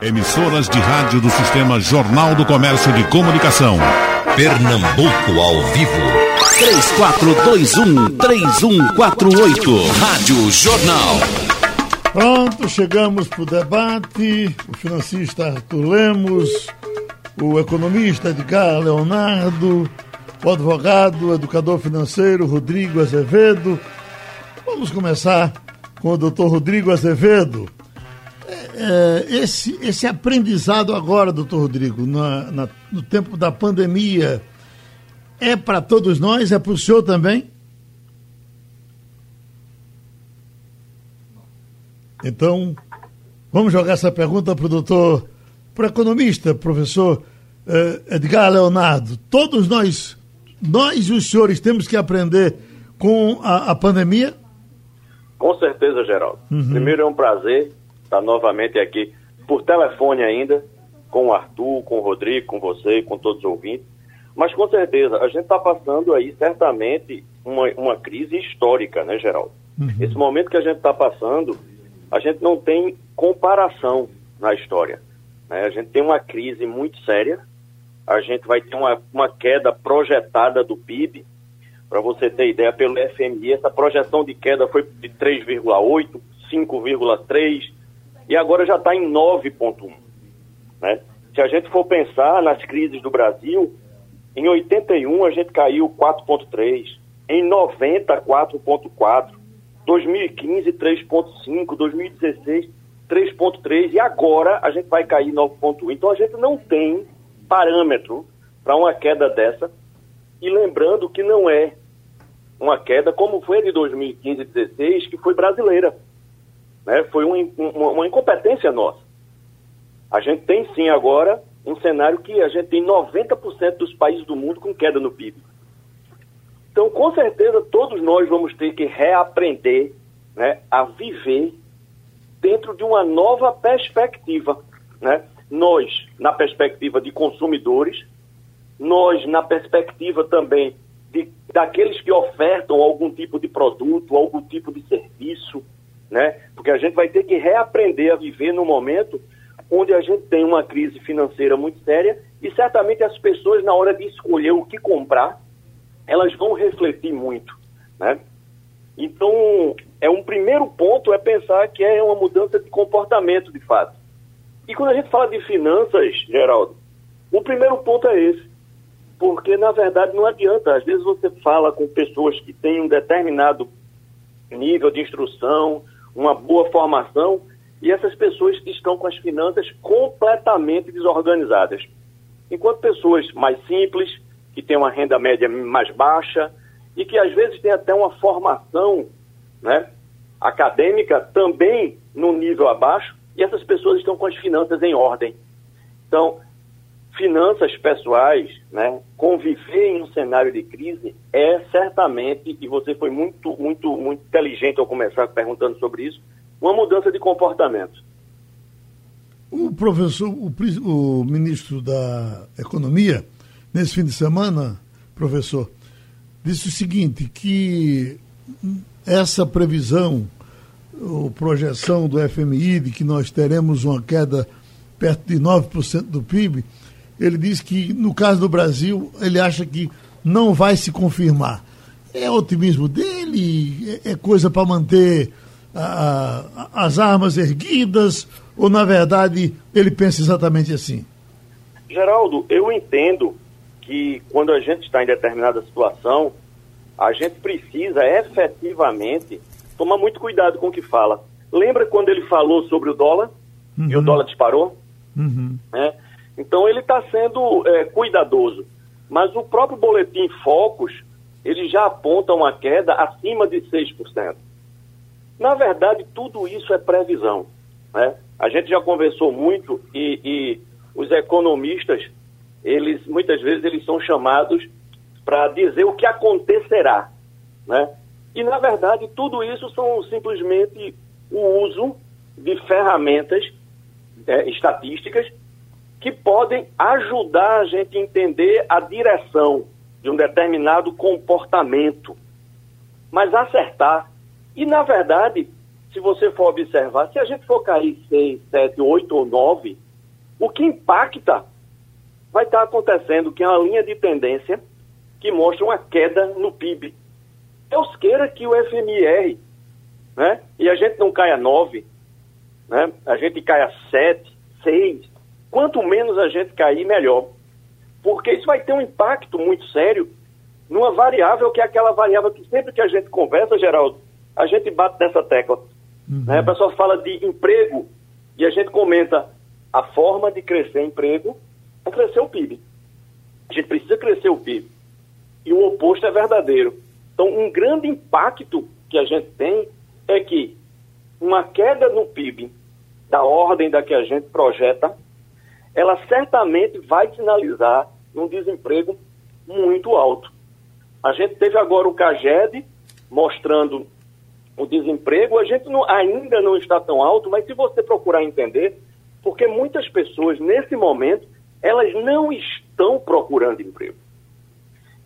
Emissoras de rádio do Sistema Jornal do Comércio de Comunicação. Pernambuco ao vivo. 3421-3148. Rádio Jornal. Pronto, chegamos para o debate. O financista Arthur Lemos, o economista Edgar Leonardo, o advogado, o educador financeiro Rodrigo Azevedo. Vamos começar com o doutor Rodrigo Azevedo. É, esse, esse aprendizado agora, doutor Rodrigo, na, na, no tempo da pandemia, é para todos nós? É para o senhor também? Então, vamos jogar essa pergunta para o doutor, para o economista, professor eh, Edgar Leonardo. Todos nós, nós e os senhores, temos que aprender com a, a pandemia? Com certeza, Geraldo. Uhum. Primeiro é um prazer estar novamente aqui por telefone ainda, com o Arthur, com o Rodrigo, com você, com todos os ouvintes. Mas com certeza, a gente está passando aí certamente uma, uma crise histórica, né, Geraldo? Uhum. Esse momento que a gente está passando a gente não tem comparação na história. Né? A gente tem uma crise muito séria, a gente vai ter uma, uma queda projetada do PIB. Para você ter ideia, pelo FMI, essa projeção de queda foi de 3,8, 5,3 e agora já está em 9,1. Né? Se a gente for pensar nas crises do Brasil, em 81 a gente caiu 4,3, em 90, 4,4. 2015 3,5, 2016 3,3 e agora a gente vai cair 9,1. Então a gente não tem parâmetro para uma queda dessa. E lembrando que não é uma queda como foi de 2015 e 2016, que foi brasileira. Né? Foi uma, uma, uma incompetência nossa. A gente tem sim agora um cenário que a gente tem 90% dos países do mundo com queda no PIB. Então, com certeza, todos nós vamos ter que reaprender né, a viver dentro de uma nova perspectiva. Né? Nós, na perspectiva de consumidores, nós, na perspectiva também de, daqueles que ofertam algum tipo de produto, algum tipo de serviço, né? porque a gente vai ter que reaprender a viver no momento onde a gente tem uma crise financeira muito séria e certamente as pessoas, na hora de escolher o que comprar, elas vão refletir muito, né? Então, é um primeiro ponto é pensar que é uma mudança de comportamento, de fato. E quando a gente fala de finanças, Geraldo, o primeiro ponto é esse. Porque, na verdade, não adianta. Às vezes você fala com pessoas que têm um determinado nível de instrução, uma boa formação, e essas pessoas estão com as finanças completamente desorganizadas. Enquanto pessoas mais simples, que tem uma renda média mais baixa e que às vezes tem até uma formação né, acadêmica também no nível abaixo, e essas pessoas estão com as finanças em ordem. Então, finanças pessoais, né, conviver em um cenário de crise é certamente, e você foi muito, muito, muito inteligente ao começar perguntando sobre isso, uma mudança de comportamento. O professor, o, o ministro da Economia, nesse fim de semana, professor, disse o seguinte, que essa previsão, ou projeção do FMI de que nós teremos uma queda perto de 9% do PIB, ele diz que no caso do Brasil, ele acha que não vai se confirmar. É otimismo dele? É, é coisa para manter a, a, as armas erguidas? Ou, na verdade, ele pensa exatamente assim? Geraldo, eu entendo que quando a gente está em determinada situação, a gente precisa efetivamente tomar muito cuidado com o que fala. Lembra quando ele falou sobre o dólar uhum. e o uhum. dólar disparou? Uhum. É? Então ele está sendo é, cuidadoso. Mas o próprio boletim Focus, ele já aponta uma queda acima de 6%. Na verdade, tudo isso é previsão. Né? A gente já conversou muito e, e os economistas eles muitas vezes eles são chamados para dizer o que acontecerá, né? E na verdade tudo isso são simplesmente o uso de ferramentas é, estatísticas que podem ajudar a gente a entender a direção de um determinado comportamento, mas acertar. E na verdade, se você for observar, se a gente for cair 6, 7, 8 ou 9, O que impacta vai estar acontecendo que é uma linha de tendência que mostra uma queda no PIB. Deus queira que o FMR, né? E a gente não caia 9, né? A gente caia 7, 6. Quanto menos a gente cair, melhor. Porque isso vai ter um impacto muito sério numa variável que é aquela variável que sempre que a gente conversa, Geraldo, a gente bate nessa tecla. Uhum. Né? A pessoa fala de emprego e a gente comenta a forma de crescer emprego é crescer o PIB. A gente precisa crescer o PIB. E o oposto é verdadeiro. Então, um grande impacto que a gente tem é que uma queda no PIB da ordem da que a gente projeta, ela certamente vai sinalizar um desemprego muito alto. A gente teve agora o CAGED mostrando o desemprego, a gente não, ainda não está tão alto, mas se você procurar entender, porque muitas pessoas nesse momento, elas não estão procurando emprego.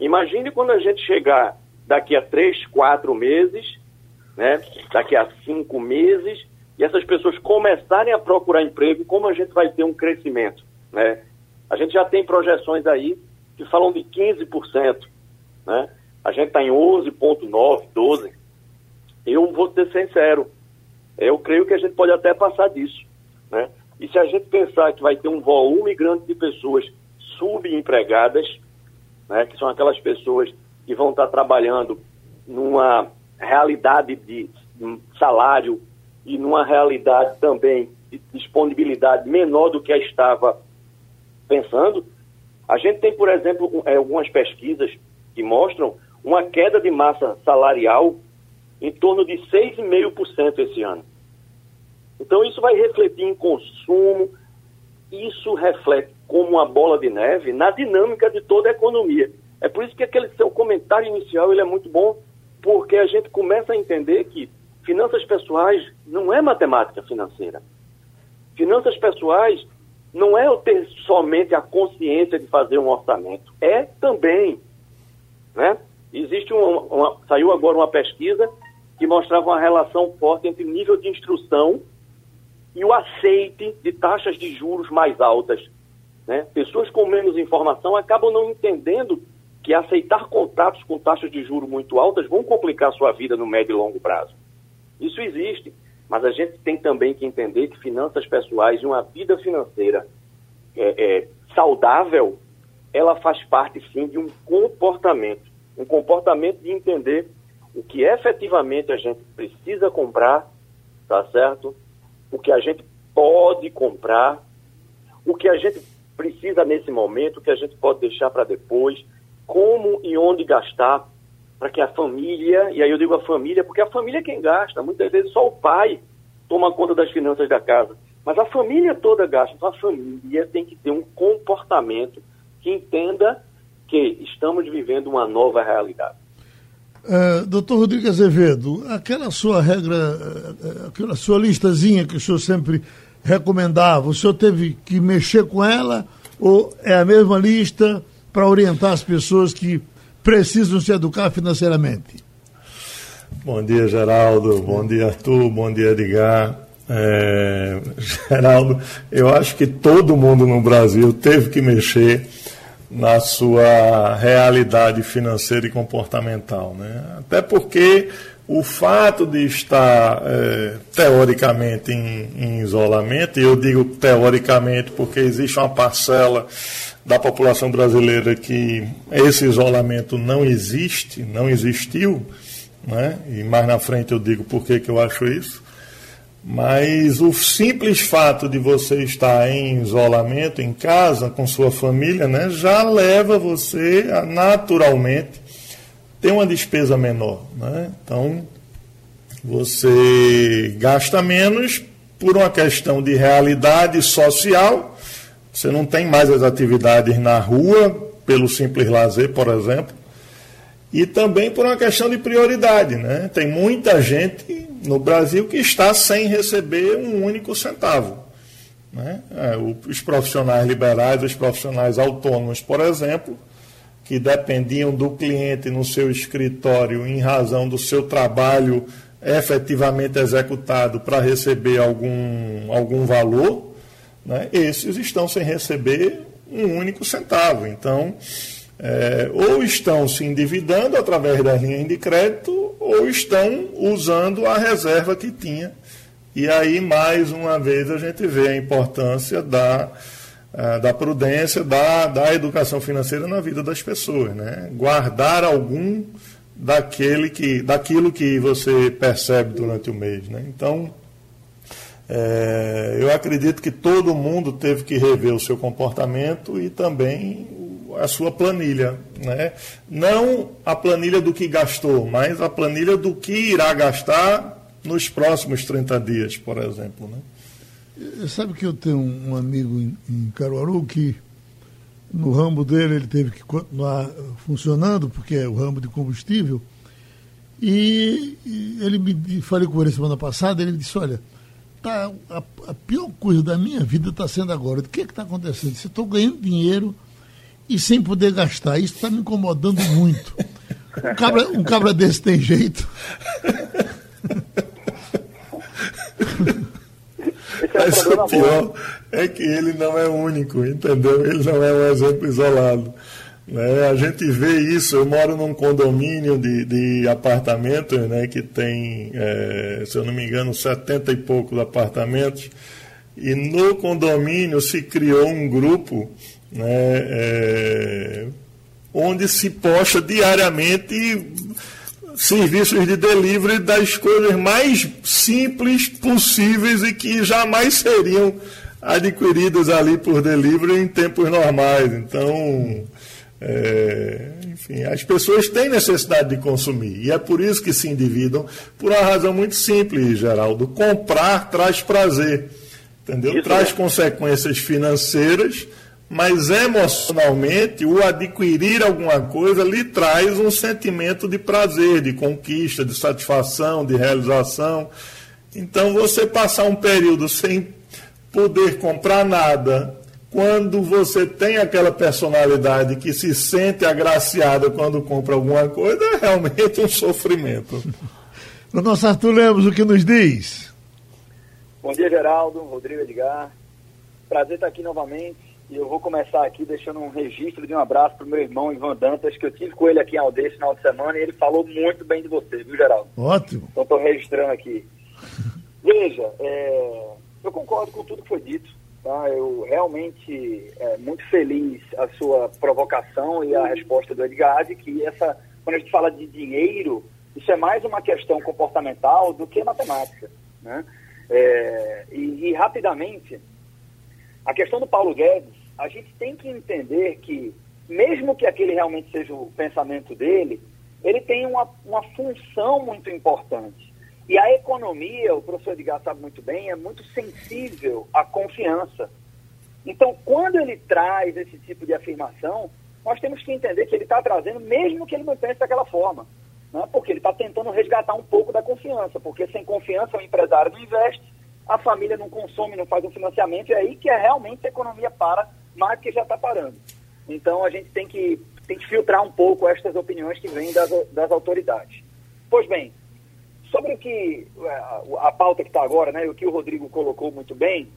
Imagine quando a gente chegar daqui a três, quatro meses, né, daqui a cinco meses, e essas pessoas começarem a procurar emprego, como a gente vai ter um crescimento. Né? A gente já tem projeções aí que falam de 15%. Né? A gente está em 11,9%, 12%. Eu vou ser sincero, eu creio que a gente pode até passar disso. Né? E se a gente pensar que vai ter um volume grande de pessoas subempregadas, né, que são aquelas pessoas que vão estar trabalhando numa realidade de salário e numa realidade também de disponibilidade menor do que a estava pensando, a gente tem, por exemplo, é, algumas pesquisas que mostram uma queda de massa salarial em torno de 6,5% esse ano. Então, isso vai refletir em consumo, isso reflete como uma bola de neve na dinâmica de toda a economia. É por isso que aquele seu comentário inicial ele é muito bom, porque a gente começa a entender que finanças pessoais não é matemática financeira. Finanças pessoais não é eu ter somente a consciência de fazer um orçamento, é também, né? Existe uma, uma, saiu agora uma pesquisa que mostrava uma relação forte entre nível de instrução e o aceite de taxas de juros mais altas. Né? Pessoas com menos informação acabam não entendendo que aceitar contratos com taxas de juros muito altas vão complicar sua vida no médio e longo prazo. Isso existe. Mas a gente tem também que entender que finanças pessoais e uma vida financeira é, é, saudável, ela faz parte sim de um comportamento. Um comportamento de entender o que efetivamente a gente precisa comprar, tá certo? O que a gente pode comprar, o que a gente precisa nesse momento, o que a gente pode deixar para depois, como e onde gastar para que a família, e aí eu digo a família, porque a família é quem gasta, muitas vezes só o pai toma conta das finanças da casa, mas a família toda gasta, então a família tem que ter um comportamento que entenda que estamos vivendo uma nova realidade. Uh, doutor Rodrigo Azevedo, aquela sua regra, uh, aquela sua listazinha que o senhor sempre recomendava, o senhor teve que mexer com ela ou é a mesma lista para orientar as pessoas que precisam se educar financeiramente? Bom dia, Geraldo. Bom dia, Arthur. Bom dia, Edgar. É, Geraldo, eu acho que todo mundo no Brasil teve que mexer na sua realidade financeira e comportamental. Né? Até porque o fato de estar é, teoricamente em, em, isolamento, e eu digo teoricamente porque existe uma parcela da população brasileira que esse isolamento não existe, não existiu, né? e mais na frente eu digo por que, eu acho isso. Mas o simples fato de você estar em isolamento, em casa, com sua família, né, já leva você a naturalmente ter uma despesa menor. Né? Então, você gasta menos por uma questão de realidade social você não tem mais as atividades na rua, pelo simples lazer, por exemplo. E também por uma questão de prioridade. Né? Tem muita gente no Brasil que está sem receber um único centavo. Né? É, os profissionais liberais, os profissionais autônomos, por exemplo, que dependiam do cliente no seu escritório em razão do seu trabalho efetivamente executado para receber algum, algum valor, né, esses estão sem receber um único centavo. Então, é, ou estão se endividando através da linha de crédito, ou estão usando a reserva que tinha. E aí, mais uma vez, a gente vê a importância da, da prudência, da, da educação financeira na vida das pessoas. Né? Guardar algum daquele que, daquilo que você percebe durante o mês. Né? Então, é, eu acredito que todo mundo teve que rever o seu comportamento e também a sua planilha. Né? Não a planilha do que gastou, mas a planilha do que irá gastar nos próximos 30 dias, por exemplo. Né? Sabe que eu tenho um amigo em, Caruaru que no ramo dele ele teve que continuar funcionando, porque é o ramo de combustível. E, ele me falei com ele semana passada, ele disse, olha, tá, a, a pior coisa da minha vida está sendo agora. O que está acontecendo? Se estou ganhando dinheiro e sem poder gastar, isso está me incomodando muito. Um cabra, um cabra desse tem jeito. Mas o pior é que ele não é único, entendeu? Ele não é um exemplo isolado. Né? A gente vê isso, eu moro num condomínio de, de apartamentos, né, que tem, é, se eu não me engano, 70 e poucos apartamentos, e no condomínio se criou um grupo né, é, onde se posta diariamente serviços de delivery das coisas mais simples possíveis e que jamais seriam adquiridas ali por delivery em tempos normais. Então, é, enfim, as pessoas têm necessidade de consumir e é por isso que se endividam, por uma razão muito simples, Geraldo. Comprar traz prazer, entendeu? Isso traz é. consequências financeiras mas emocionalmente o adquirir alguma coisa lhe traz um sentimento de prazer, de conquista, de satisfação, de realização. Então você passar um período sem poder comprar nada, quando você tem aquela personalidade que se sente agraciada quando compra alguma coisa, é realmente um sofrimento. O nosso Arthur Lemos, o que nos diz? Bom dia, Geraldo, Rodrigo Edgar. Prazer estar aqui novamente e eu vou começar aqui deixando um registro de um abraço para o meu irmão Ivan Dantas, que eu tive com ele aqui em Aldeia esse final de semana e ele falou muito bem de você, viu, Geraldo? Ótimo. Então estou registrando aqui. Veja, é, eu concordo com tudo que foi dito. Tá? Eu realmente é muito feliz a sua provocação e a resposta do Edgar de que essa, quando a gente fala de dinheiro, isso é mais uma questão comportamental do que matemática. Né? É, e, e rapidamente a questão do Paulo Guedes, a gente tem que entender que, mesmo que aquele realmente seja o pensamento dele, ele tem uma, uma função muito importante. E a economia, o professor Edgar sabe muito bem, é muito sensível à confiança. Então, quando ele traz esse tipo de afirmação, nós temos que entender que ele está trazendo, mesmo que ele não pense daquela forma. Né? Porque ele está tentando resgatar um pouco da confiança, porque sem confiança o empresário não investe, a família não consome, não faz um financiamento, é aí que é realmente a economia para mais que já está parando. Então a gente tem que, tem que filtrar um pouco estas opiniões que vêm das, das autoridades. Pois bem, sobre o que a, a pauta que está agora, né, o que o Rodrigo colocou muito bem,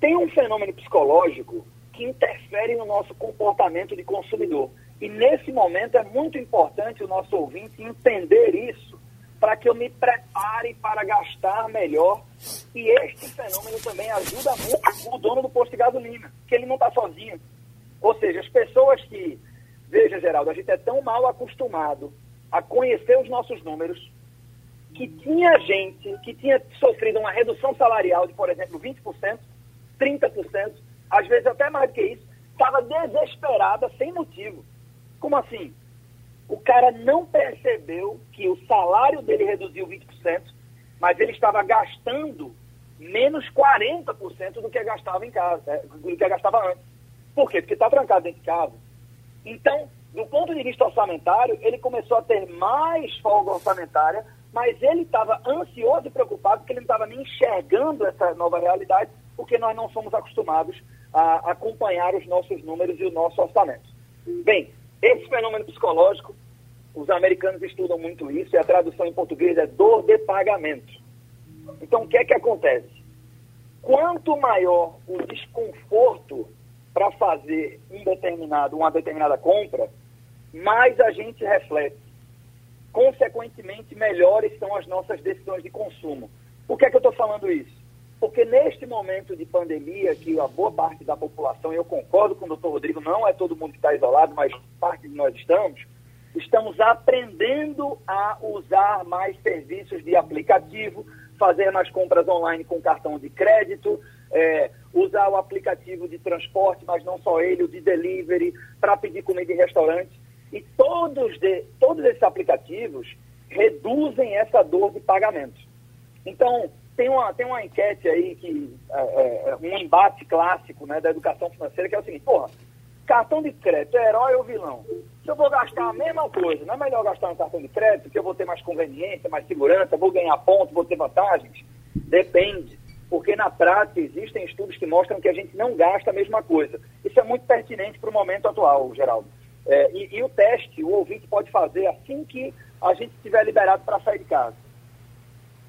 tem um fenômeno psicológico que interfere no nosso comportamento de consumidor. E nesse momento é muito importante o nosso ouvinte entender isso para que eu me prepare para gastar melhor. E este fenômeno também ajuda muito o dono do posto de gasolina, que ele não está sozinho. Ou seja, as pessoas que, veja, Geraldo, a gente é tão mal acostumado a conhecer os nossos números, que tinha gente que tinha sofrido uma redução salarial de, por exemplo, 20%, 30%, às vezes até mais do que isso, estava desesperada sem motivo. Como assim? o cara não percebeu que o salário dele reduziu 20%, mas ele estava gastando menos 40% do que gastava em casa, é, do que gastava antes. Por quê? Porque está trancado dentro de casa. Então, do ponto de vista orçamentário, ele começou a ter mais folga orçamentária, mas ele estava ansioso e preocupado porque ele não estava nem enxergando essa nova realidade, porque nós não somos acostumados a acompanhar os nossos números e o nosso orçamento. Bem, esse fenômeno psicológico, os americanos estudam muito isso e a tradução em português é dor de pagamento. Então, o que é que acontece? quanto maior o desconforto para fazer um determinado, uma determinada compra, mais a gente reflete. Consequentemente, melhores são as nossas decisões de consumo. Por que, é que eu estou falando isso? Porque neste momento de pandemia, que a boa parte da população, eu concordo com o doutor Rodrigo, não é todo mundo que está isolado, mas parte de nós estamos, estamos aprendendo a usar mais serviços de aplicativo, fazer mais compras online com cartão de crédito, é, usar o aplicativo de transporte, mas não só ele, o de delivery, para pedir comida em restaurante. E todos, de, todos esses aplicativos reduzem essa dor de pagamento. Então, tem uma, tem uma enquete aí, que é, é, um embate clássico né, da educação financeira, que é o seguinte, porra, cartão de crédito é herói ou vilão? Se eu vou gastar a mesma coisa, não é melhor gastar no cartão de crédito, que eu vou ter mais conveniência, mais segurança, vou ganhar pontos, vou ter vantagens? Depende. Porque na prática existem estudos que mostram que a gente não gasta a mesma coisa. Isso é muito pertinente para o momento atual, Geraldo. É, e, e o teste, o ouvinte pode fazer assim que a gente estiver liberado para sair de casa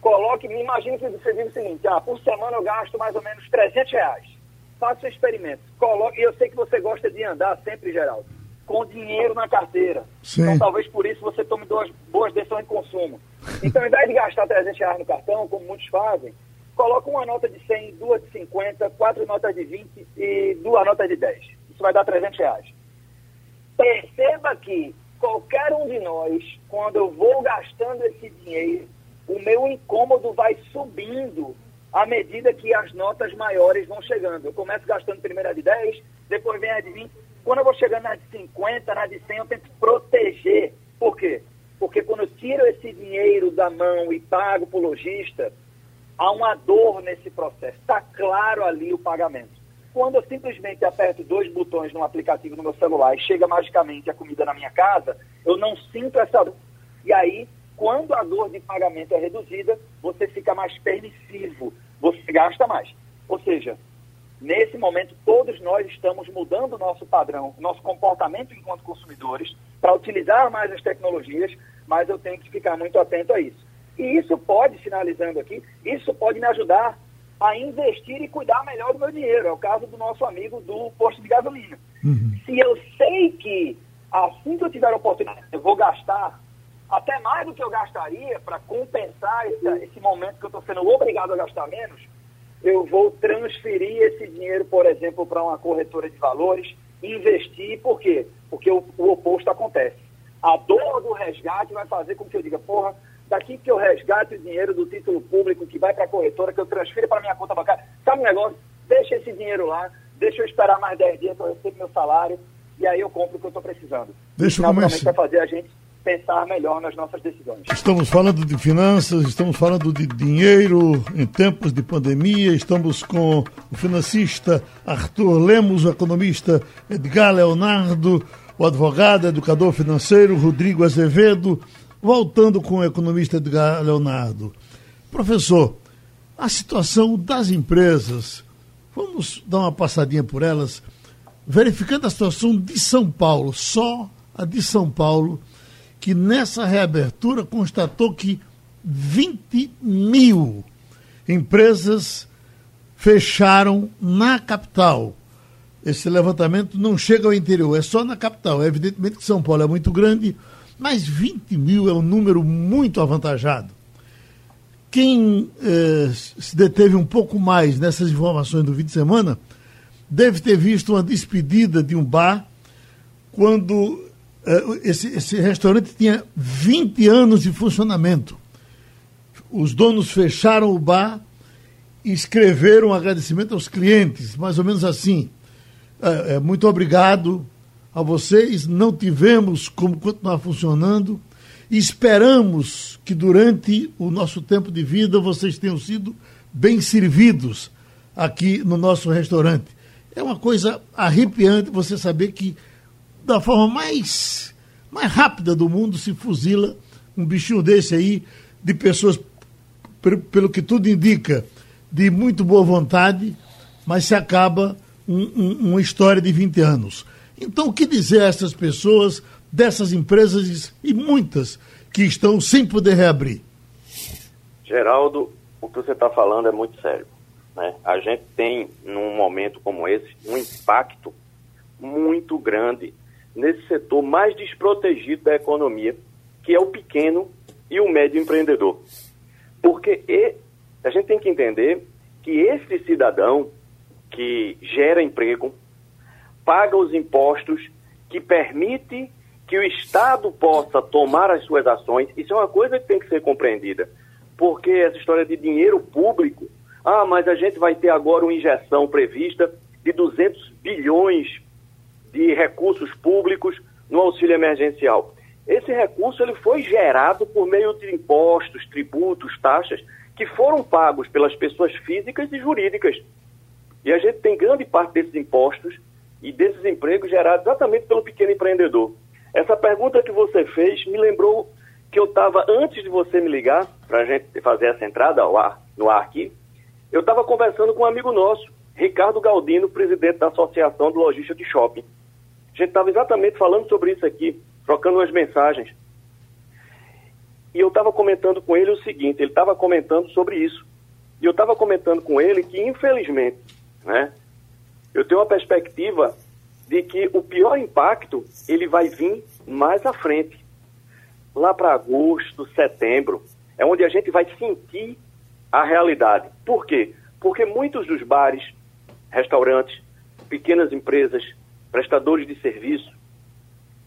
coloque, imagine que você diz o seguinte, ah, por semana eu gasto mais ou menos 300 reais. Faça o experimento. Coloque, e eu sei que você gosta de andar sempre, Geraldo, com dinheiro na carteira. Sim. Então talvez por isso você tome duas boas decisões de consumo. Então, ao invés de gastar 300 reais no cartão, como muitos fazem, coloque uma nota de 100, duas de 50, quatro notas de 20 e duas notas de 10. Isso vai dar 300 reais. Perceba que qualquer um de nós, quando eu vou gastando esse dinheiro, o meu incômodo vai subindo à medida que as notas maiores vão chegando. Eu começo gastando primeiro a de 10, depois vem a de 20. Quando eu vou chegando na de 50, na de 100, eu tento proteger. Por quê? Porque quando eu tiro esse dinheiro da mão e pago para o lojista, há uma dor nesse processo. Está claro ali o pagamento. Quando eu simplesmente aperto dois botões no aplicativo no meu celular e chega magicamente a comida na minha casa, eu não sinto essa dor. E aí quando a dor de pagamento é reduzida, você fica mais permissivo, você gasta mais. Ou seja, nesse momento, todos nós estamos mudando o nosso padrão, nosso comportamento enquanto consumidores, para utilizar mais as tecnologias, mas eu tenho que ficar muito atento a isso. E isso pode, finalizando aqui, isso pode me ajudar a investir e cuidar melhor do meu dinheiro. É o caso do nosso amigo do posto de gasolina. Uhum. Se eu sei que assim que eu tiver a oportunidade, eu vou gastar até mais do que eu gastaria para compensar esse, esse, momento que eu estou sendo obrigado a gastar menos, eu vou transferir esse dinheiro, por exemplo, para uma corretora de valores, investir, por quê? Porque o, o, oposto acontece. A dor do resgate vai fazer com que eu diga, porra, daqui que eu resgate o dinheiro do título público que vai para a corretora, que eu transfiro para minha conta bancária, sabe um negócio? Deixa esse dinheiro lá, deixa eu esperar mais 10 dias para eu receber meu salário, e aí eu compro o que eu estou precisando. Deixa eu começar. vai fazer a gente pensar melhor nas nossas decisões. Estamos falando de finanças, estamos falando de dinheiro em tempos de pandemia, estamos com o financista Arthur Lemos, o economista Edgar Leonardo, o advogado, educador financeiro Rodrigo Azevedo, voltando com o economista Edgar Leonardo. Professor, a situação das empresas, vamos dar uma passadinha por elas, verificando a situação de São Paulo, só a de São Paulo, que nessa reabertura constatou que 20 mil empresas fecharam na capital. Esse levantamento não chega ao interior, é só na capital. É evidentemente que São Paulo é muito grande, mas 20 mil é um número muito avantajado. Quem eh, se deteve um pouco mais nessas informações do fim de semana deve ter visto uma despedida de um bar quando esse, esse restaurante tinha 20 anos de funcionamento. Os donos fecharam o bar e escreveram um agradecimento aos clientes, mais ou menos assim. É, é, muito obrigado a vocês, não tivemos como continuar funcionando esperamos que durante o nosso tempo de vida vocês tenham sido bem servidos aqui no nosso restaurante. É uma coisa arrepiante você saber que da forma mais, mais rápida do mundo se fuzila um bichinho desse aí, de pessoas, pelo que tudo indica, de muito boa vontade, mas se acaba um, um, uma história de 20 anos. Então, o que dizer a essas pessoas, dessas empresas e muitas que estão sem poder reabrir? Geraldo, o que você está falando é muito sério. né, a gente tem, num momento como esse, um impacto muito grande nesse setor mais desprotegido da economia, que é o pequeno e o médio empreendedor. Porque e, a gente tem que entender que esse cidadão que gera emprego, paga os impostos, que permite que o Estado possa tomar as suas ações, isso é uma coisa que tem que ser compreendida. Porque essa história de dinheiro público, ah, mas a gente vai ter agora uma injeção prevista de 200 bilhões de recursos públicos no auxílio emergencial. Esse recurso ele foi gerado por meio de impostos, tributos, taxas que foram pagos pelas pessoas físicas e jurídicas. E a gente tem grande parte desses impostos e desses empregos gerados exatamente pelo pequeno empreendedor. Essa pergunta que você fez me lembrou que eu estava, antes de você me ligar, para a gente fazer essa entrada ao ar, no ar aqui, eu estava conversando com um amigo nosso, Ricardo Galdino, presidente da Associação de Logística de Shopping. A gente estava exatamente falando sobre isso aqui, trocando umas mensagens. E eu estava comentando com ele o seguinte, ele estava comentando sobre isso. E eu estava comentando com ele que, infelizmente, né, eu tenho uma perspectiva de que o pior impacto ele vai vir mais à frente, lá para agosto, setembro, é onde a gente vai sentir a realidade. Por quê? Porque muitos dos bares, restaurantes, pequenas empresas, prestadores de serviço,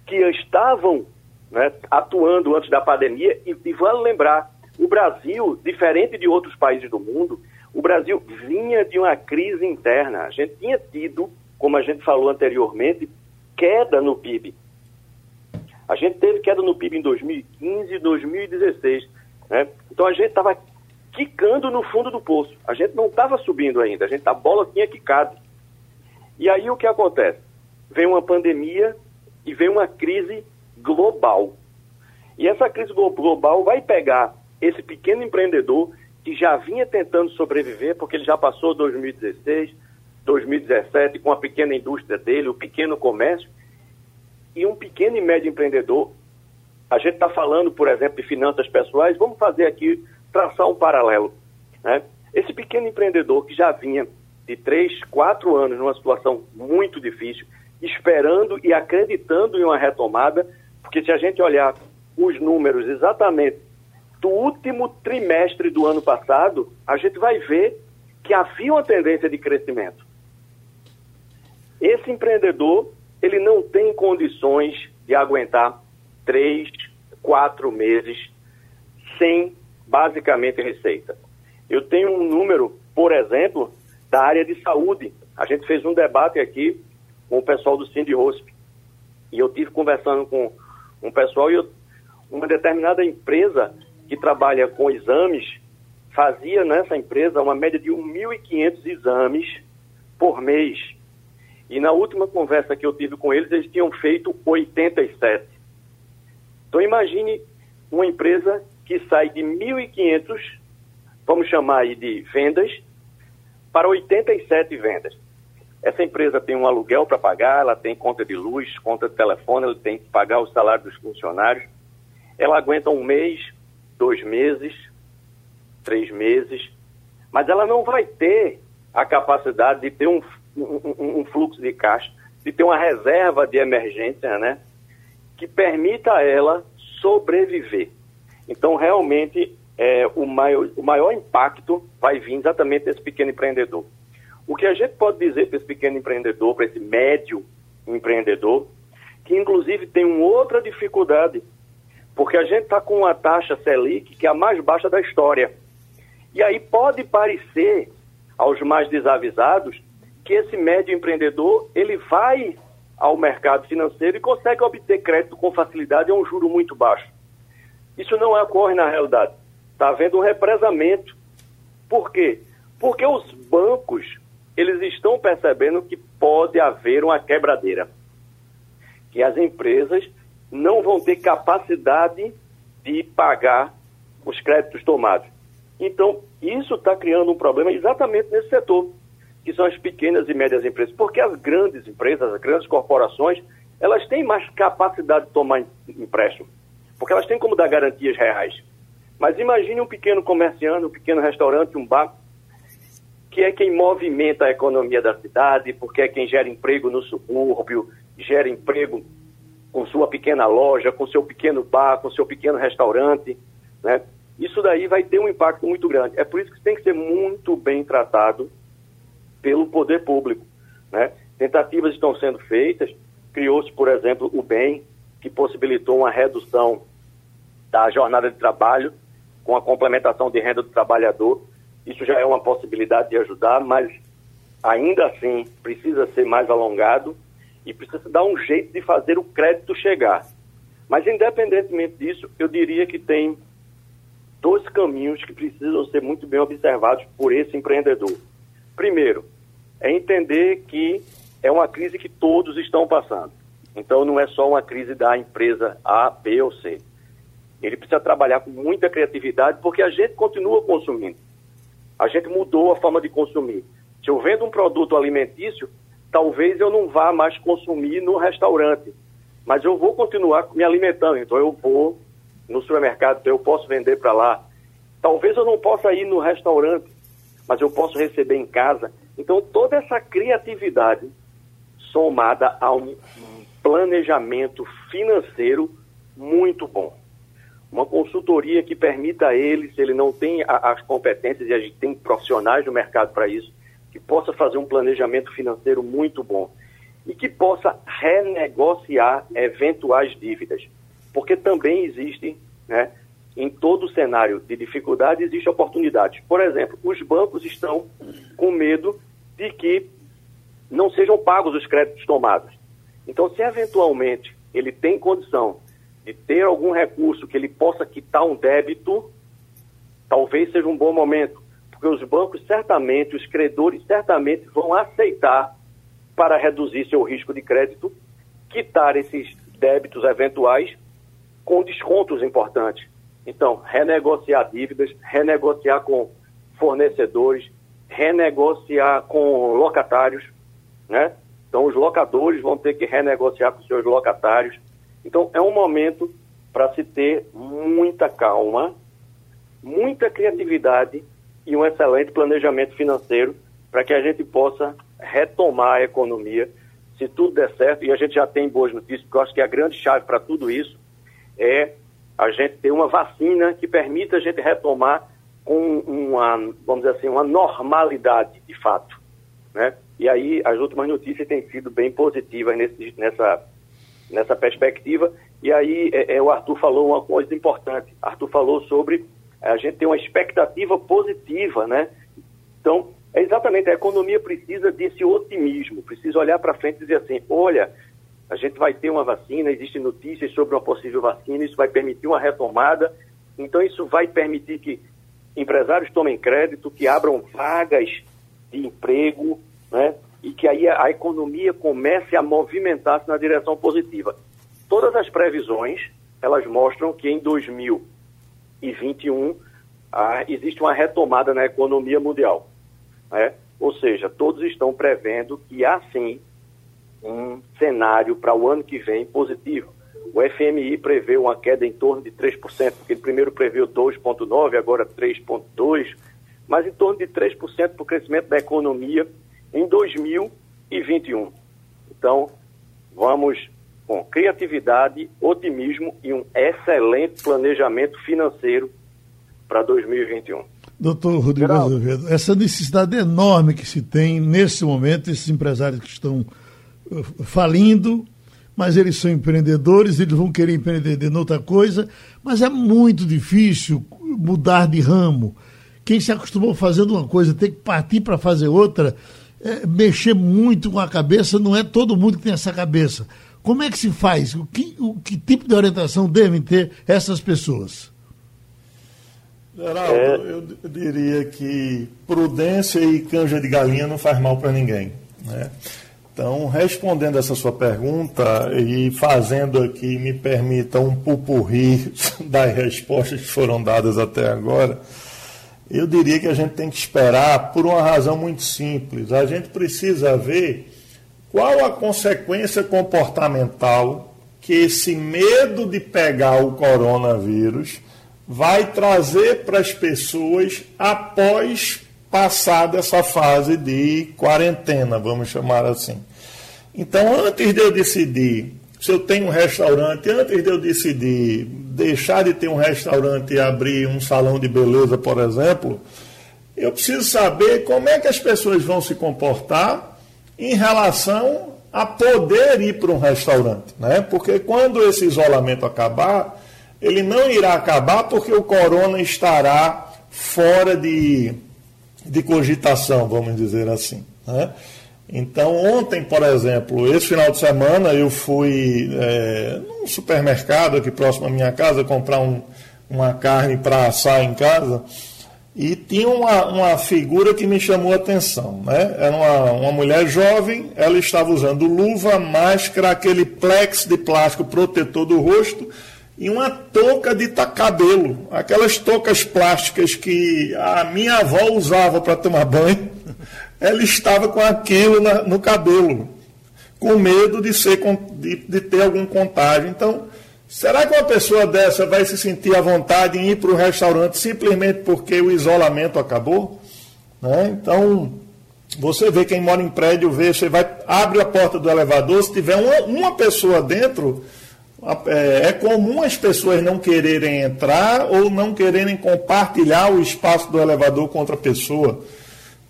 que estavam né, atuando antes da pandemia, e, e vale lembrar, o Brasil, diferente de outros países do mundo, o Brasil vinha de uma crise interna. A gente tinha tido, como a gente falou anteriormente, queda no PIB. A gente teve queda no PIB em 2015 e 2016. Né? Então a gente estava quicando no fundo do poço. A gente não estava subindo ainda, a gente a bola tinha quicado. E aí o que acontece? Vem uma pandemia e vem uma crise global. E essa crise global vai pegar esse pequeno empreendedor que já vinha tentando sobreviver, porque ele já passou 2016, 2017 com a pequena indústria dele, o pequeno comércio, e um pequeno e médio empreendedor. A gente está falando, por exemplo, de finanças pessoais, vamos fazer aqui, traçar um paralelo. Né? Esse pequeno empreendedor que já vinha de três, quatro anos numa situação muito difícil, esperando e acreditando em uma retomada, porque se a gente olhar os números exatamente do último trimestre do ano passado, a gente vai ver que havia uma tendência de crescimento. Esse empreendedor, ele não tem condições de aguentar três, quatro meses sem, basicamente, receita. Eu tenho um número, por exemplo, da área de saúde. A gente fez um debate aqui com o pessoal do Cindy Hosp. E eu tive conversando com um pessoal e eu, uma determinada empresa que trabalha com exames fazia nessa empresa uma média de 1.500 exames por mês. E na última conversa que eu tive com eles, eles tinham feito 87. Então imagine uma empresa que sai de 1.500, vamos chamar aí de vendas, para 87 vendas. Essa empresa tem um aluguel para pagar, ela tem conta de luz, conta de telefone, ela tem que pagar o salário dos funcionários. Ela aguenta um mês, dois meses, três meses, mas ela não vai ter a capacidade de ter um, um, um fluxo de caixa, de ter uma reserva de emergência, né? Que permita a ela sobreviver. Então, realmente, é, o, maior, o maior impacto vai vir exatamente desse pequeno empreendedor. O que a gente pode dizer para esse pequeno empreendedor, para esse médio empreendedor, que inclusive tem uma outra dificuldade, porque a gente está com uma taxa Selic que é a mais baixa da história. E aí pode parecer aos mais desavisados que esse médio empreendedor ele vai ao mercado financeiro e consegue obter crédito com facilidade a um juro muito baixo. Isso não ocorre na realidade. Está havendo um represamento. Por quê? Porque os bancos eles estão percebendo que pode haver uma quebradeira. Que as empresas não vão ter capacidade de pagar os créditos tomados. Então, isso está criando um problema exatamente nesse setor, que são as pequenas e médias empresas, porque as grandes empresas, as grandes corporações, elas têm mais capacidade de tomar empréstimo, porque elas têm como dar garantias reais. Mas imagine um pequeno comerciante, um pequeno restaurante, um bar, que é quem movimenta a economia da cidade, porque é quem gera emprego no subúrbio, gera emprego com sua pequena loja, com seu pequeno bar, com seu pequeno restaurante, né? Isso daí vai ter um impacto muito grande. É por isso que tem que ser muito bem tratado pelo poder público, né? Tentativas estão sendo feitas, criou-se, por exemplo, o BEM, que possibilitou uma redução da jornada de trabalho com a complementação de renda do trabalhador. Isso já é uma possibilidade de ajudar, mas ainda assim precisa ser mais alongado e precisa dar um jeito de fazer o crédito chegar. Mas, independentemente disso, eu diria que tem dois caminhos que precisam ser muito bem observados por esse empreendedor. Primeiro, é entender que é uma crise que todos estão passando. Então, não é só uma crise da empresa A, B ou C. Ele precisa trabalhar com muita criatividade, porque a gente continua consumindo. A gente mudou a forma de consumir. Se eu vendo um produto alimentício, talvez eu não vá mais consumir no restaurante, mas eu vou continuar me alimentando. Então eu vou no supermercado, então eu posso vender para lá. Talvez eu não possa ir no restaurante, mas eu posso receber em casa. Então toda essa criatividade somada a um planejamento financeiro muito bom. Uma consultoria que permita a ele, se ele não tem as competências, e a gente tem profissionais no mercado para isso, que possa fazer um planejamento financeiro muito bom e que possa renegociar eventuais dívidas, porque também existe, né, em todo cenário de dificuldade, existe oportunidade. Por exemplo, os bancos estão com medo de que não sejam pagos os créditos tomados. Então, se eventualmente ele tem condição de ter algum recurso que ele possa quitar um débito, talvez seja um bom momento porque os bancos certamente, os credores certamente vão aceitar para reduzir seu risco de crédito, quitar esses débitos eventuais com descontos importantes. Então, renegociar dívidas, renegociar com fornecedores, renegociar com locatários, né? Então, os locadores vão ter que renegociar com seus locatários. Então, é um momento para se ter muita calma, muita criatividade e um excelente planejamento financeiro para que a gente possa retomar a economia, se tudo der certo, e a gente já tem boas notícias, porque eu acho que a grande chave para tudo isso é a gente ter uma vacina que permita a gente retomar com uma, vamos dizer assim, uma normalidade de fato, né? E aí as últimas notícias têm sido bem positivas nesse, nessa, nessa perspectiva. E aí é, é, o Arthur falou uma coisa importante. Arthur falou sobre a gente tem uma expectativa positiva, né? Então, é exatamente, a economia precisa desse otimismo, precisa olhar para frente e dizer assim, olha, a gente vai ter uma vacina, existem notícias sobre uma possível vacina, isso vai permitir uma retomada, então isso vai permitir que empresários tomem crédito, que abram vagas de emprego, né? E que aí a, a economia comece a movimentar-se na direção positiva. Todas as previsões, elas mostram que em 2000 2021 ah, existe uma retomada na economia mundial. Né? Ou seja, todos estão prevendo que há sim um cenário para o ano que vem positivo. O FMI prevê uma queda em torno de 3%, porque ele primeiro preveu 2,9%, agora 3,2%, mas em torno de 3% para o crescimento da economia em 2021. Então, vamos com criatividade, otimismo e um excelente planejamento financeiro para 2021. Doutor Rodrigo Geraldo. Azevedo, essa necessidade enorme que se tem nesse momento, esses empresários que estão uh, falindo, mas eles são empreendedores, eles vão querer empreender em outra coisa, mas é muito difícil mudar de ramo. Quem se acostumou fazendo uma coisa, ter que partir para fazer outra, é, mexer muito com a cabeça, não é todo mundo que tem essa cabeça. Como é que se faz? O que, o, que tipo de orientação devem ter essas pessoas? Geraldo, é... eu diria que prudência e canja de galinha não faz mal para ninguém. Né? Então, respondendo essa sua pergunta e fazendo aqui, me permita um pupurri das respostas que foram dadas até agora, eu diria que a gente tem que esperar por uma razão muito simples. A gente precisa ver qual a consequência comportamental que esse medo de pegar o coronavírus vai trazer para as pessoas após passada essa fase de quarentena, vamos chamar assim. Então, antes de eu decidir se eu tenho um restaurante, antes de eu decidir deixar de ter um restaurante e abrir um salão de beleza, por exemplo, eu preciso saber como é que as pessoas vão se comportar em relação a poder ir para um restaurante, né? Porque quando esse isolamento acabar, ele não irá acabar porque o corona estará fora de, de cogitação, vamos dizer assim, né? Então, ontem, por exemplo, esse final de semana, eu fui é, num supermercado aqui próximo à minha casa comprar um, uma carne para assar em casa e tinha uma, uma figura que me chamou a atenção. Né? Era uma, uma mulher jovem, ela estava usando luva, máscara, aquele plex de plástico protetor do rosto e uma touca de cabelo, aquelas toucas plásticas que a minha avó usava para tomar banho ela estava com aquilo na, no cabelo, com medo de, ser, de, de ter algum contágio. Então, será que uma pessoa dessa vai se sentir à vontade em ir para o restaurante simplesmente porque o isolamento acabou? Né? Então, você vê quem mora em prédio, vê, você vai, abre a porta do elevador, se tiver uma, uma pessoa dentro, é, é comum as pessoas não quererem entrar ou não quererem compartilhar o espaço do elevador com outra pessoa.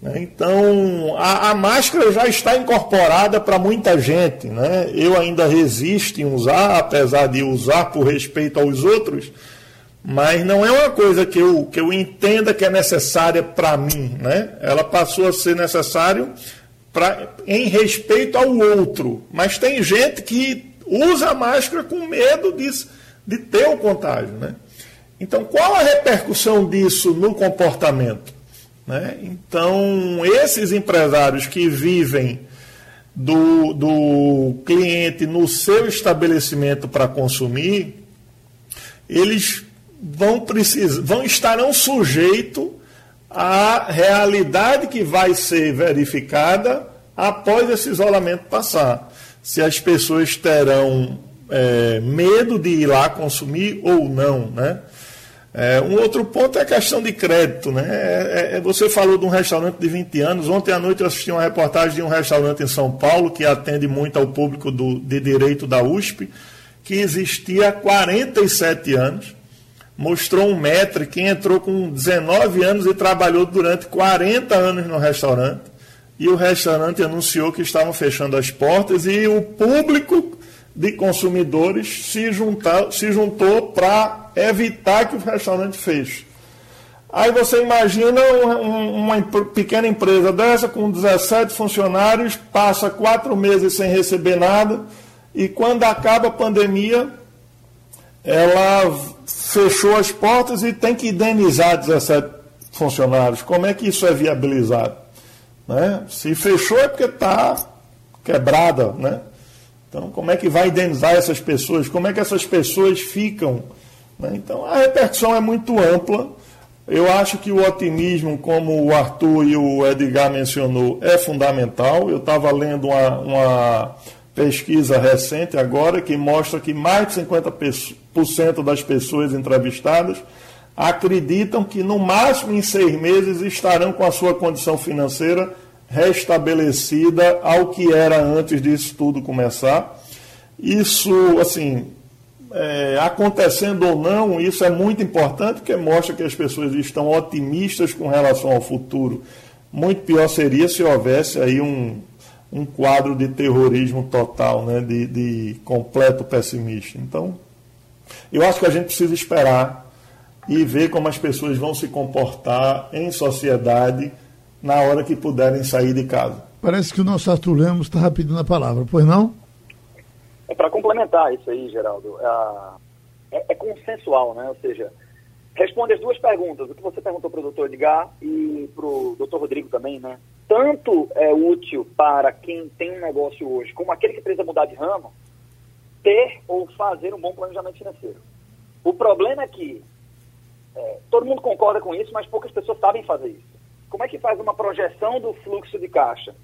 Né? Então, a, a, máscara já está incorporada para muita gente. Né? Eu ainda resisto em usar, apesar de usar por respeito aos outros, mas não é uma coisa que eu, que eu entenda que é necessária para mim. Né? Ela passou a ser necessária pra, em respeito ao outro. Mas tem gente que usa a máscara com medo de, de ter o contágio. Né? Então, qual a repercussão disso no comportamento? Né? Então, esses empresários que vivem do, do cliente no seu estabelecimento para consumir, eles vão precisar, vão estarão sujeitos à realidade que vai ser verificada após esse isolamento passar. Se as pessoas terão é, medo de ir lá consumir ou não, né? É, um outro ponto é a questão de crédito. Né? É, é, você falou de um restaurante de 20 anos. Ontem à noite eu assisti uma reportagem de um restaurante em São Paulo, que atende muito ao público do, de direito da USP, que existia há 47 anos. Mostrou um metro que entrou com 19 anos e trabalhou durante 40 anos no restaurante. E o restaurante anunciou que estavam fechando as portas e o público de consumidores se, juntar, se juntou para evitar que o restaurante feche. Aí você imagina uma pequena empresa dessa com 17 funcionários, passa quatro meses sem receber nada, e quando acaba a pandemia, ela fechou as portas e tem que indenizar 17 funcionários. Como é que isso é viabilizado? Né? Se fechou é porque está quebrada, né? Então, como é que vai indenizar essas pessoas? Como é que essas pessoas ficam? Né? Então, a repercussão é muito ampla. Eu acho que o otimismo, como o Arthur e o Edgar mencionou, é fundamental. Eu estava lendo uma, uma, pesquisa recente agora que mostra que mais de 50% das pessoas entrevistadas acreditam que no máximo em seis meses estarão com a sua condição financeira restabelecida ao que era antes disso tudo começar. Isso, assim, é, acontecendo ou não, isso é muito importante porque mostra que as pessoas estão otimistas com relação ao futuro. Muito pior seria se houvesse aí um, um quadro de terrorismo total, né, de, de completo pessimista. Então, eu acho que a gente precisa esperar e ver como as pessoas vão se comportar em sociedade na hora que puderem sair de casa. Parece que o nosso Arthur Lemos está pedindo a palavra, pois não? É para complementar isso aí, Geraldo. É, é, consensual, né? Ou seja, responde as duas perguntas, o que você perguntou para o doutor Edgar e para o doutor Rodrigo também, né? Tanto é útil para quem tem um negócio hoje, como aquele que precisa mudar de ramo, ter ou fazer um bom planejamento financeiro. O problema é que é, todo mundo concorda com isso, mas poucas pessoas sabem fazer isso como é que faz uma projeção do fluxo de caixa?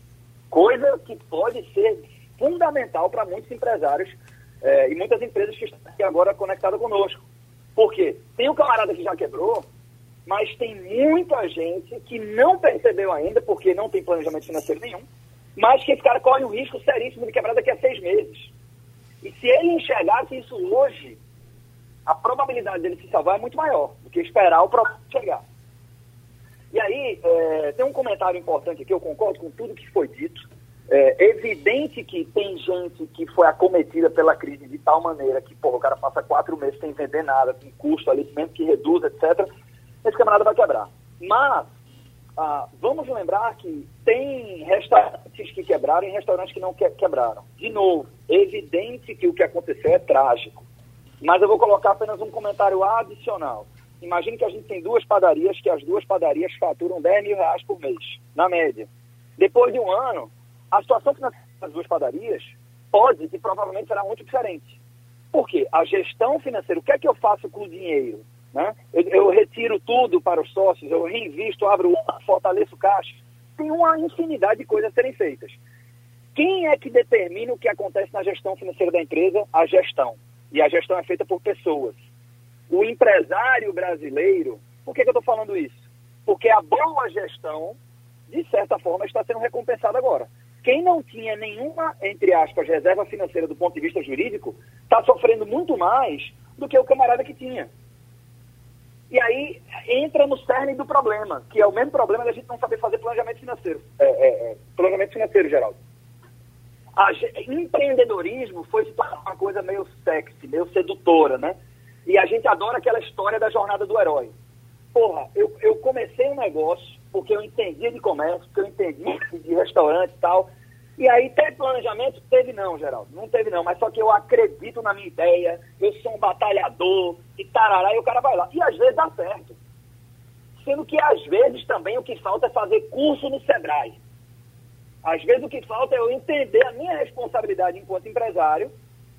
Coisa que pode ser fundamental para muitos empresários é, e muitas empresas que estão aqui agora conectadas conosco. Por quê? Tem um camarada que já quebrou mas tem muita gente que não percebeu ainda, porque não tem planejamento financeiro nenhum, mas que esse cara corre um risco seríssimo de quebrar daqui a seis meses. E se ele enxergasse isso hoje, a probabilidade dele se salvar é muito maior do que esperar o problema chegar. E aí, é, tem um comentário importante aqui, eu concordo com tudo que foi dito. É evidente que tem gente que foi acometida pela crise de tal maneira que, porra, o cara passa quatro meses sem vender nada, com custo ali, mesmo que reduz, etc. Esse camarada vai quebrar. Mas, ah, vamos lembrar que tem restaurantes que quebraram e restaurantes que não que quebraram. De novo, evidente que o que aconteceu é trágico. Mas eu vou colocar apenas um comentário adicional. Imagine que a gente tem duas padarias, que as duas padarias faturam 10 mil reais por mês, na média. Depois de um ano, a situação financeira das duas padarias pode e provavelmente será muito diferente. Por quê? A gestão financeira, o que é que eu faço com o dinheiro? Né? Eu, eu retiro tudo para os sócios, eu reinvisto, abro uma, fortaleço o caixa. Tem uma infinidade de coisas a serem feitas. Quem é que determina o que acontece na gestão financeira da empresa? A gestão. E a gestão é feita por pessoas. O empresário brasileiro, por que, que eu estou falando isso? Porque a boa gestão, de certa forma, está sendo recompensada agora. Quem não tinha nenhuma, entre aspas, reserva financeira do ponto de vista jurídico, está sofrendo muito mais do que o camarada que tinha. E aí entra no cerne do problema, que é o mesmo problema da gente não saber fazer planejamento financeiro. É, é, é, planejamento financeiro, Geraldo. A, empreendedorismo foi se tornar uma coisa meio sexy, meio sedutora, né? E a gente adora aquela história da jornada do herói. Porra, eu, eu comecei um negócio porque eu entendia de comércio, porque eu entendia de restaurante e tal. E aí teve planejamento? Teve não, Geraldo. Não teve não, mas só que eu acredito na minha ideia, eu sou um batalhador, e tarará, e o cara vai lá. E às vezes dá certo. Sendo que às vezes também o que falta é fazer curso no Sebrae. Às vezes o que falta é eu entender a minha responsabilidade enquanto empresário,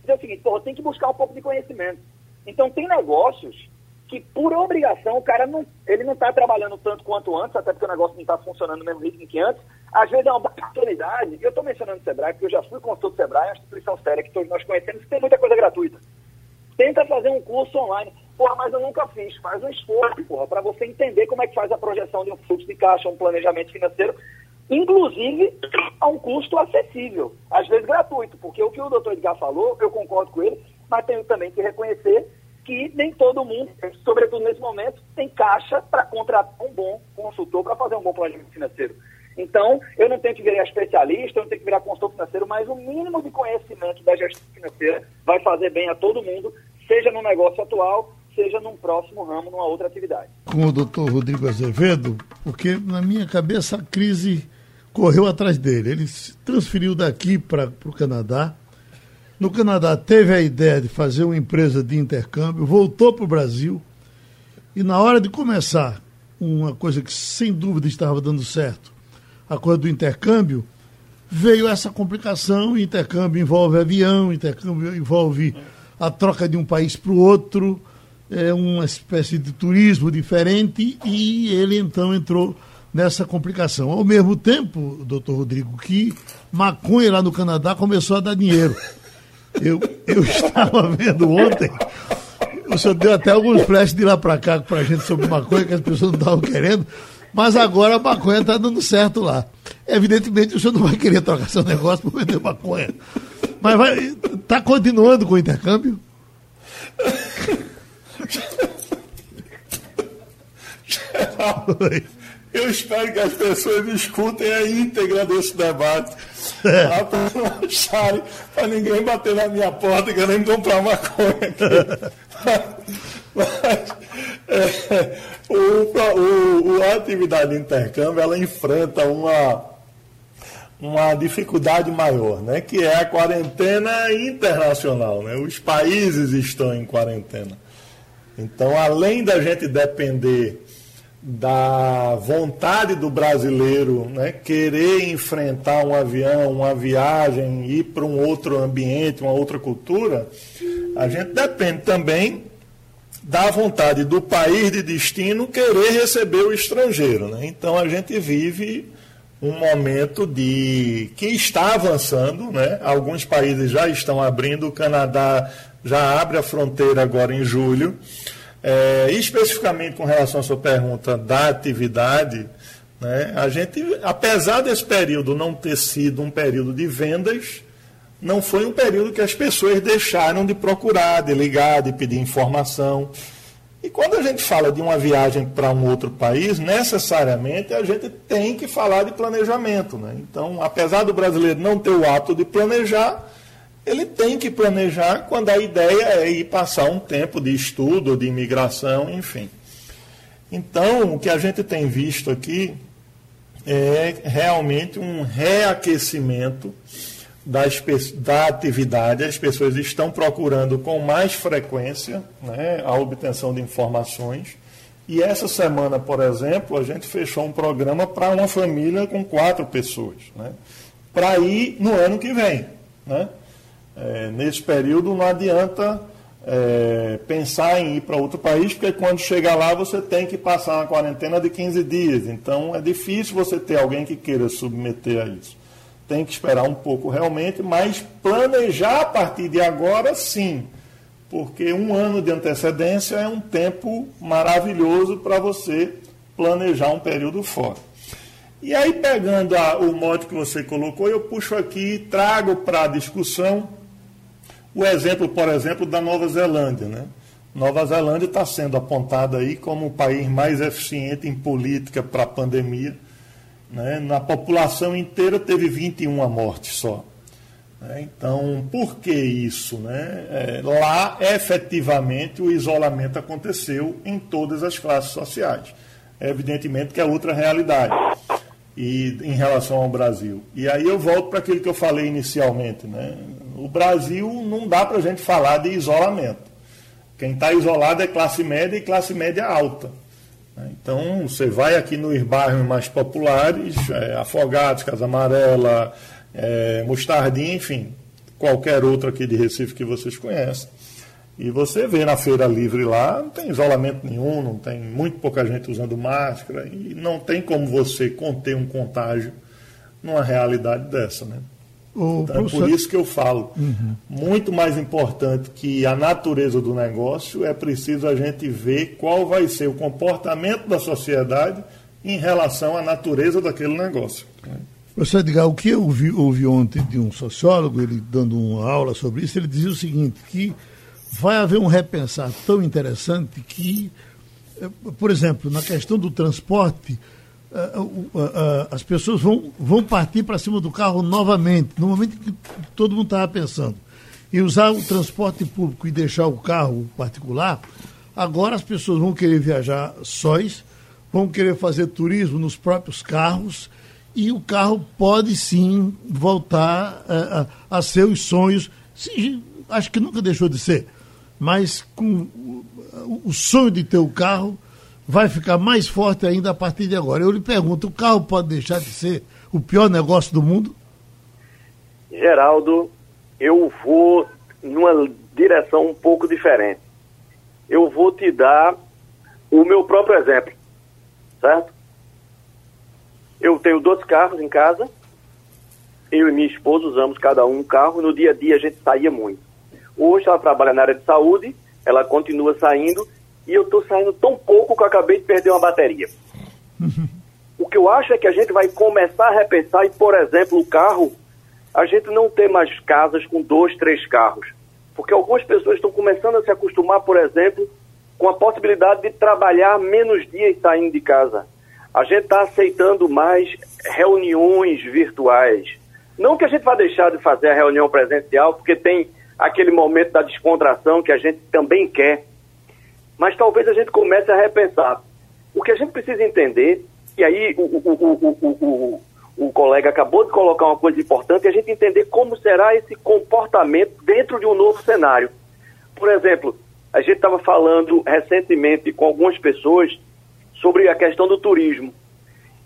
dizer o seguinte, porra, tem que buscar um pouco de conhecimento. Então tem negócios que por obrigação o cara não, ele não está trabalhando tanto quanto antes, até porque o negócio não está funcionando no mesmo ritmo que antes. Às vezes é uma oportunidade, e eu estou mencionando o Sebrae, porque eu já fui consultor do Sebrae, é uma instituição séria que todos nós conhecemos, que tem muita coisa gratuita. Tenta fazer um curso online. Porra, mas eu nunca fiz. Faz um esforço, porra, para você entender como é que faz a projeção de um fluxo de caixa, um planejamento financeiro, inclusive a um custo acessível, às vezes gratuito, porque o que o doutor Edgar falou, eu concordo com ele, mas tenho também que reconhecer que nem todo mundo, sobretudo nesse momento, tem caixa para contratar um bom consultor para fazer um bom planejamento financeiro. Então, eu não tenho que virar especialista, eu não tenho que virar consultor financeiro, mas o mínimo de conhecimento da gestão financeira vai fazer bem a todo mundo, seja no negócio atual, seja num próximo ramo, numa outra atividade. Com o doutor Rodrigo Azevedo, porque na minha cabeça a crise correu atrás dele. Ele se transferiu daqui para o Canadá, no Canadá teve a ideia de fazer uma empresa de intercâmbio, voltou para o Brasil e na hora de começar uma coisa que sem dúvida estava dando certo, a coisa do intercâmbio, veio essa complicação, intercâmbio envolve avião, intercâmbio envolve a troca de um país para o outro, é uma espécie de turismo diferente e ele então entrou nessa complicação. Ao mesmo tempo, doutor Rodrigo, que maconha lá no Canadá começou a dar dinheiro. Eu, eu estava vendo ontem, o senhor deu até alguns flashes de lá para cá para a gente sobre maconha que as pessoas não estavam querendo, mas agora a maconha está dando certo lá. Evidentemente o senhor não vai querer trocar seu negócio por vender maconha. Mas está continuando com o intercâmbio? Eu espero que as pessoas escutem a íntegra desse debate. É. Para não acharem, para ninguém bater na minha porta e querer comprar maconha aqui. Mas, é, o, o, a atividade de intercâmbio ela enfrenta uma, uma dificuldade maior, né? que é a quarentena internacional. Né? Os países estão em quarentena. Então, além da gente depender da vontade do brasileiro né, querer enfrentar um avião, uma viagem, ir para um outro ambiente, uma outra cultura, a gente depende também da vontade do país de destino querer receber o estrangeiro. Né? Então a gente vive um momento de que está avançando, né? alguns países já estão abrindo, o Canadá já abre a fronteira agora em julho. É, especificamente com relação à sua pergunta da atividade, né, a gente, apesar desse período não ter sido um período de vendas, não foi um período que as pessoas deixaram de procurar, de ligar, de pedir informação. E quando a gente fala de uma viagem para um outro país, necessariamente a gente tem que falar de planejamento. Né? Então, apesar do brasileiro não ter o hábito de planejar, ele tem que planejar quando a ideia é ir passar um tempo de estudo, de imigração, enfim. Então, o que a gente tem visto aqui é realmente um reaquecimento da atividade, as pessoas estão procurando com mais frequência né, a obtenção de informações. E essa semana, por exemplo, a gente fechou um programa para uma família com quatro pessoas, né, para ir no ano que vem. Né? É, nesse período não adianta é, pensar em ir para outro país, porque quando chegar lá você tem que passar uma quarentena de 15 dias. Então é difícil você ter alguém que queira submeter a isso tem que esperar um pouco realmente, mas planejar a partir de agora sim, porque um ano de antecedência é um tempo maravilhoso para você planejar um período fora. E aí, pegando a, o modo que você colocou, eu puxo aqui trago para a discussão o exemplo, por exemplo, da Nova Zelândia. Né? Nova Zelândia está sendo apontada aí como o país mais eficiente em política para a pandemia né? Na população inteira teve 21 mortes só. Né? Então, por que isso? Né? É, lá, efetivamente, o isolamento aconteceu em todas as classes sociais. Evidentemente que é outra realidade e, em relação ao Brasil. E aí eu volto para aquilo que eu falei inicialmente. Né? O Brasil não dá para a gente falar de isolamento. Quem está isolado é classe média e classe média alta. Então, você vai aqui nos bairros mais populares, é, Afogados, Casa Amarela, é, Mostardinha, enfim, qualquer outro aqui de Recife que vocês conhecem. E você vê na feira livre lá, não tem isolamento nenhum, não tem muito pouca gente usando máscara, e não tem como você conter um contágio numa realidade dessa, né? O então, professor... É por isso que eu falo, uhum. muito mais importante que a natureza do negócio, é preciso a gente ver qual vai ser o comportamento da sociedade em relação à natureza daquele negócio. Professor Edgar, o que eu ouvi, ouvi ontem de um sociólogo, ele dando uma aula sobre isso, ele dizia o seguinte, que vai haver um repensar tão interessante que, eh, por exemplo, na questão do transporte, as pessoas vão, vão partir para cima do carro novamente, no momento que todo mundo estava pensando. E usar o transporte público e deixar o carro particular, agora as pessoas vão querer viajar sós, vão querer fazer turismo nos próprios carros, e o carro pode sim voltar a, a, a ser os sonhos, sim, acho que nunca deixou de ser, mas com o, o sonho de ter o carro vai ficar mais forte ainda a partir de agora. Eu lhe pergunto, o carro pode deixar de ser o pior negócio do mundo? Geraldo, eu vou numa direção um pouco diferente. Eu vou te dar o meu próprio exemplo, certo? Eu tenho dois carros em casa, eu e minha esposa usamos cada um um carro, no dia a dia a gente saía muito. Hoje ela trabalha na área de saúde, ela continua saindo, e eu estou saindo tão pouco que eu acabei de perder uma bateria. o que eu acho é que a gente vai começar a repensar e, por exemplo, o carro, a gente não ter mais casas com dois, três carros. Porque algumas pessoas estão começando a se acostumar, por exemplo, com a possibilidade de trabalhar menos dias saindo de casa. A gente está aceitando mais reuniões virtuais. Não que a gente vá deixar de fazer a reunião presencial, porque tem aquele momento da descontração que a gente também quer mas talvez a gente comece a repensar. O que a gente precisa entender, e aí o, o, o, o, colega acabou de colocar uma coisa importante, é a gente entender como será esse comportamento dentro de um novo cenário. Por exemplo, a gente estava falando recentemente com algumas pessoas sobre a questão do turismo.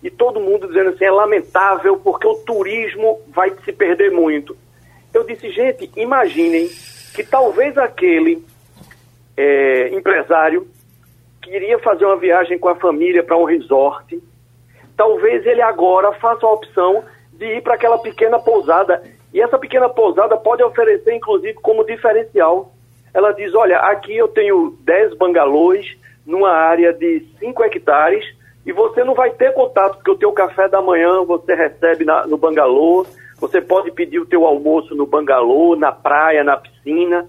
E todo mundo dizendo assim, é lamentável porque o turismo vai se perder muito. Eu disse, gente, imaginem que talvez aquele é, empresário que iria fazer uma viagem com a família para um resort, talvez ele agora faça a opção de ir para aquela pequena pousada. E essa pequena pousada pode oferecer, inclusive, como diferencial. ela diz, olha, aqui eu tenho 10 bangalôs numa área de 5 hectares e você não vai ter contato, porque o teu café da manhã você recebe na, no bangalô, você pode pedir o teu almoço no bangalô, na praia, na piscina,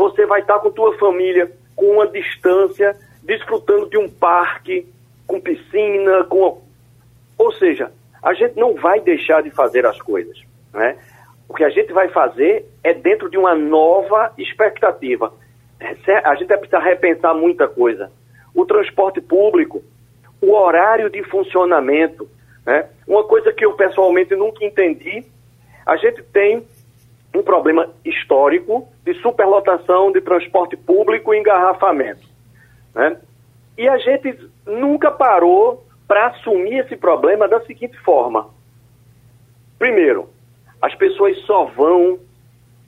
você vai estar com tua família com uma distância, desfrutando de um parque, com piscina, com... Ou seja, a gente não vai deixar de fazer as coisas, né? O que a gente vai fazer é dentro de uma nova expectativa. A gente vai precisar repensar muita coisa. O transporte público, o horário de funcionamento. Né? Uma coisa que eu pessoalmente nunca entendi, a gente tem um problema histórico de superlotação de transporte público e engarrafamento. Né? E a gente nunca parou para assumir esse problema da seguinte forma. Primeiro, as pessoas só vão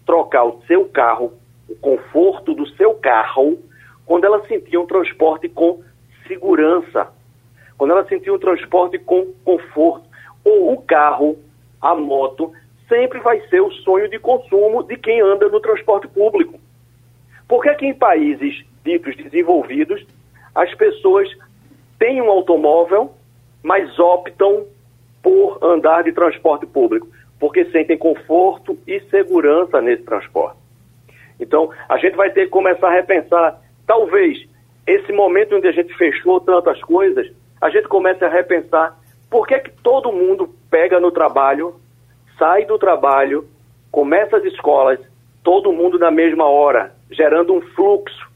trocar o seu carro, o conforto do seu carro, quando elas sentiam transporte com segurança, quando elas sentiam transporte com conforto. Ou o carro, a moto, sempre vai ser o sonho de consumo de quem anda no transporte público. Por que, que em países ditos desenvolvidos as pessoas têm um automóvel, mas optam por andar de transporte público? porque sentem conforto e segurança nesse transporte. Então, a gente vai ter que começar a repensar, talvez, esse momento onde a gente fechou tantas coisas, a gente comece a repensar por que, que todo mundo pega no trabalho, sai do trabalho, começa as escolas, todo mundo na mesma hora, gerando um fluxo.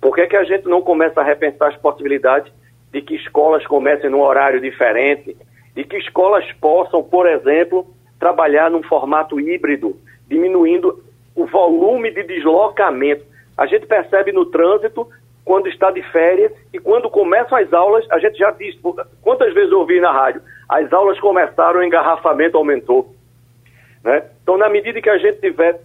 Por que, que a gente não começa a repensar as possibilidades de que escolas comecem num horário diferente, de que escolas possam, por exemplo, trabalhar num formato híbrido, diminuindo o volume de deslocamento. A gente percebe no trânsito quando está de férias e quando começam as aulas, a gente já diz, quantas vezes eu ouvi na rádio, as aulas começaram, o engarrafamento aumentou. Né? Então, na medida que a gente tiver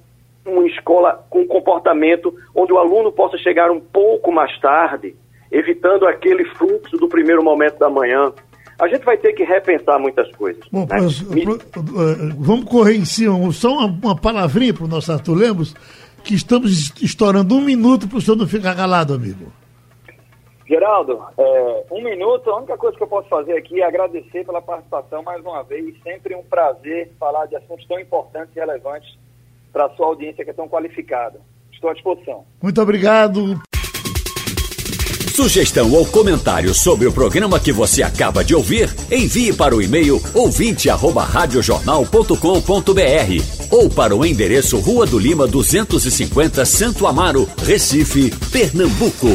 uma escola com comportamento onde o aluno possa chegar um pouco mais tarde, evitando aquele fluxo do primeiro momento da manhã, a gente vai ter que repensar muitas coisas. Bom, né? Eh, vamos correr em cima, só uma, uma palavrinha para o nosso Arthur Lemos, que estamos estourando um minuto para o senhor não ficar calado, amigo. Geraldo, é, um minuto, a única coisa que eu posso fazer aqui é agradecer pela participação mais uma vez. Sempre um prazer falar de assuntos tão importantes e relevantes para a sua audiência que é tão qualificada. Estou à disposição. Muito obrigado. Sugestão ou comentário sobre o programa que você acaba de ouvir, envie para o e-mail ouvinte@radiojornal.com.br ou para o endereço Rua do Lima 250, Santo Amaro, Recife, Pernambuco.